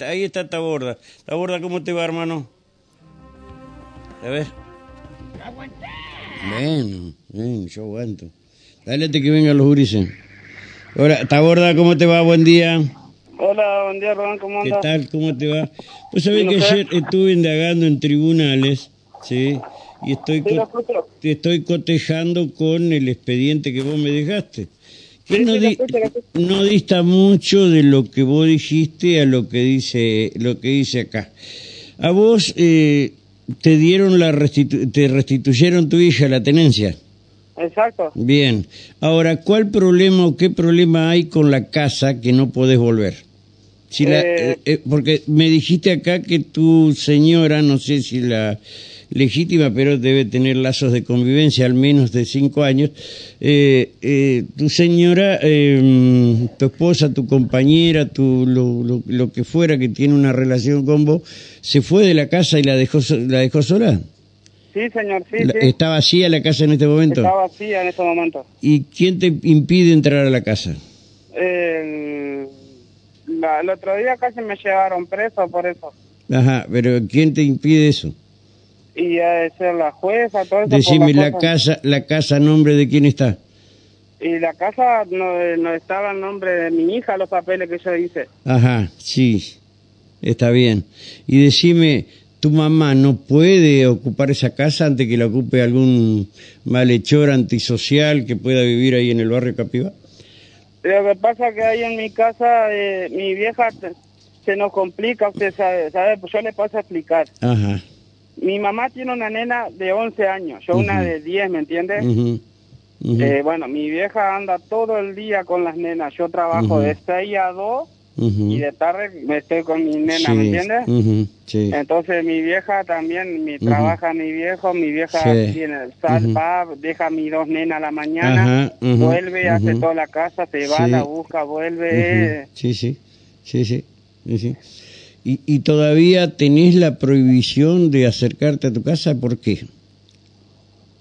ahí está Taborda. Taborda, ¿cómo te va, hermano? A ver. Bueno, bien, yo aguanto. Dale que vengan los gurises. Ahora, Taborda, ¿cómo te va? Buen día. Hola, buen día, Rubén, ¿cómo ¿Qué andas? tal? ¿Cómo te va? Pues sabés ¿Y que usted? ayer estuve indagando en tribunales, ¿sí? Y estoy, Sí, co- te estoy cotejando con el expediente que vos me dejaste. Di- no dista mucho de lo que vos dijiste a lo que dice, lo que dice acá. A vos eh, te dieron la restitu- te restituyeron tu hija la tenencia. Exacto. Bien. Ahora, ¿cuál problema o qué problema hay con la casa que no podés volver? Si la, Eh. eh, eh, porque me dijiste acá que tu señora, no sé si la legítima, pero debe tener lazos de convivencia al menos de cinco años. eh, eh, tu señora, eh, tu esposa, tu compañera, tu, lo, lo, lo que fuera que tiene una relación con vos, se fue de la casa y la dejó, la dejó sola. Sí, señor, sí, La- sí. ¿Está vacía la casa en este momento? Está vacía en este momento. ¿Y quién te impide entrar a la casa? El, la- el otro día casi me llevaron preso por eso. Ajá, pero ¿quién te impide eso? Y a ser la jueza, todo eso. Decime, la casa, la casa nombre de quién está. Y la casa no, no estaba en nombre de mi hija, los papeles que yo hice. Ajá, sí, está bien. Y decime, ¿tu mamá no puede ocupar esa casa antes que la ocupe algún malhechor antisocial que pueda vivir ahí en el barrio Capiva? Lo que pasa que ahí en mi casa, eh, mi vieja se nos complica, usted sabe, ¿sabe? Pues yo le paso a explicar. Ajá. Mi mamá tiene una nena de 11 años, yo una de 10, ¿me entiendes? Eh, bueno, mi vieja anda todo el día con las nenas. Yo trabajo de 6 a 2 ujú. y de tarde me estoy con mi nena, Sí, ¿me entiendes? sí. Entonces mi vieja también, mi, trabaja mi viejo, mi vieja Sí. tiene sal, va, deja a mis dos nenas a la mañana, vuelve, hace toda la casa, se va, la busca, vuelve. Sí, sí. sí, sí. ¿Y, ¿Y todavía tenés la prohibición de acercarte a tu casa? ¿Por qué?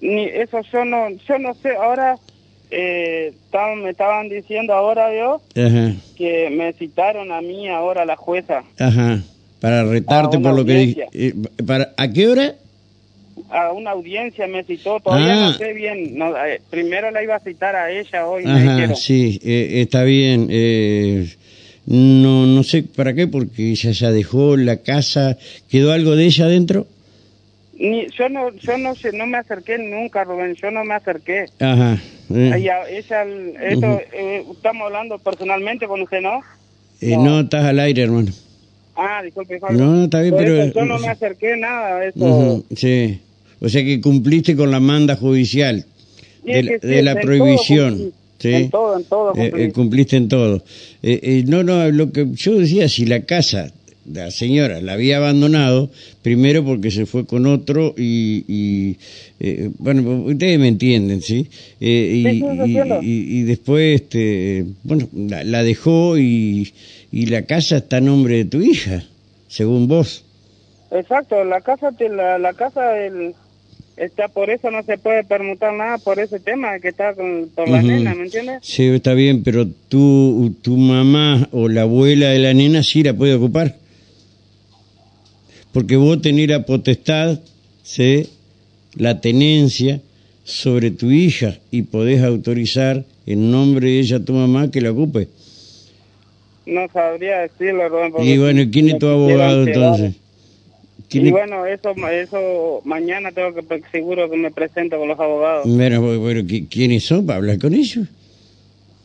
Ni eso yo no, yo no sé, ahora eh, me estaban diciendo ahora yo Ajá, que me citaron a mí ahora la jueza. ajá. Para retarte por lo que dije. Eh, para, ¿A qué hora? a una audiencia me citó, todavía Ah. no sé bien, no, eh, primero la iba a citar a ella hoy, Ajá, sí, eh, está bien. Eh, no, no sé para qué, porque ella ya dejó la casa. ¿Quedó algo de ella adentro? Ni, yo no, yo no sé, no me acerqué nunca, Rubén, yo no me acerqué. Ajá. eh, Ella, ella, esto, eh, estamos hablando personalmente con usted, ¿no? eh, no, estás al aire, hermano. Ah, disculpe. No, está bien, pero- eso yo no me acerqué nada, eso. Ujú, sí. O sea que cumpliste con la manda judicial de, la- que sí, de la prohibición. ¿Sí? En todo, en todo Eh, eh, cumpliste en todo. Eh, eh, no, no, lo que yo decía, si la casa, la señora la había abandonado, primero porque se fue con otro y, y, eh, bueno, ustedes me entienden, ¿sí? Eh, y, Sí, sí, y- y después, este, bueno, la, la dejó y, y la casa está a nombre de tu hija, según vos. Exacto, la casa, te- la, la casa el, está por eso no se puede permutar nada por ese tema que está con, por la nena, ¿me entiendes? Sí, está bien, pero tu, tu mamá o la abuela de la nena sí la puede ocupar. Porque vos tenés la potestad, ¿sí? la tenencia sobre tu hija y podés autorizar en nombre de ella a tu mamá que la ocupe. No sabría decirlo, Rubén. porque Y bueno, ¿quién es tu abogado entonces? ¿Quién Y bueno, eso, eso mañana tengo que pre- seguro que me presento con los abogados. Bueno, bueno, ¿qui- ¿quiénes son para hablar con ellos?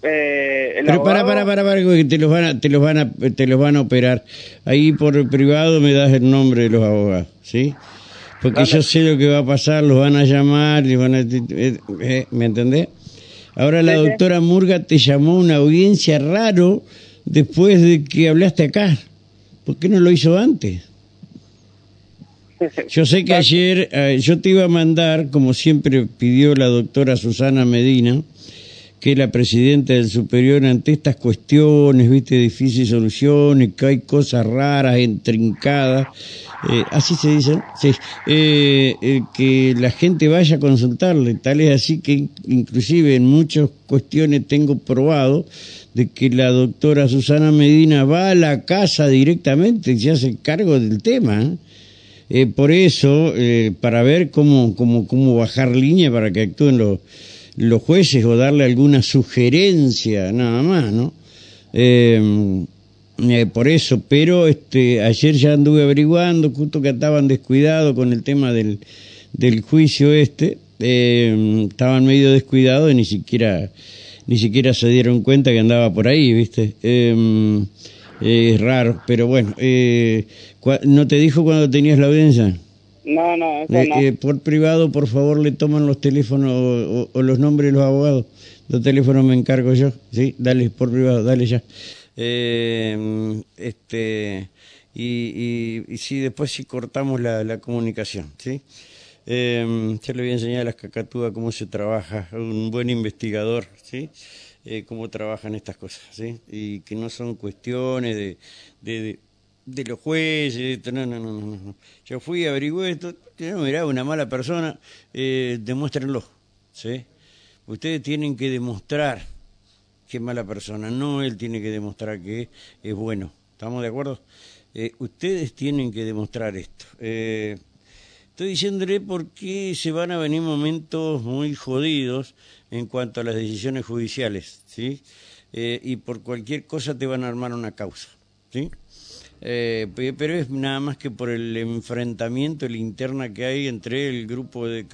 Eh, el Pero para, abogado- para, para, para, que te los van a, te los van a, te los van a operar. Ahí por privado me das el nombre de los abogados, ¿sí? Porque Dale. yo sé lo que va a pasar, los van a llamar, les van a, eh, eh, ¿me entendés? Ahora la doctora Murga te llamó a una audiencia raro después de que hablaste acá. ¿Por qué no lo hizo antes? Yo sé que ayer eh, yo te iba a mandar, como siempre pidió la doctora Susana Medina, que la presidenta del superior ante estas cuestiones, viste, difíciles soluciones, que hay cosas raras, entrincadas, eh, así se dice, sí, eh, eh, que la gente vaya a consultarle, tal es así que inclusive en muchas cuestiones tengo probado de que la doctora Susana Medina va a la casa directamente y se hace cargo del tema. Por eso, para ver cómo, cómo, cómo bajar línea para que actúen los los jueces o darle alguna sugerencia, nada más, ¿no? Eh, eh, por eso, pero este, ayer ya anduve averiguando, justo que estaban descuidados con el tema del, del juicio este, eh, estaban medio descuidados y ni siquiera, ni siquiera se dieron cuenta que andaba por ahí, ¿viste? es raro, pero bueno, ¿no te dijo cuando tenías la audiencia? No, no, eso no. Eh, por privado, por favor, le toman los teléfonos o, los nombres de los abogados. Los teléfonos me encargo yo. Sí, dale, por privado, dale ya. Eh, este y, y, sí, después sí cortamos la, la comunicación, ¿sí? Eh, ya le voy a enseñar a las cacatúas cómo se trabaja, un buen investigador, ¿sí? Eh, cómo trabajan estas cosas, ¿sí? Y que no son cuestiones de, de de los jueces, no, no, no, no, Yo fui, averigué esto, mirá, una mala persona, eh, demuéstrenlo, ¿sí? Ustedes tienen que demostrar que es mala persona, no él tiene que demostrar que es bueno, ¿estamos de acuerdo? Eh, ustedes tienen que demostrar esto. Eh, estoy diciéndole porque se van a venir momentos muy jodidos en cuanto a las decisiones judiciales, ¿sí? Eh, y por cualquier cosa te van a armar una causa, ¿sí? Eh, pero es nada más que por el enfrentamiento, la interna que hay entre el grupo de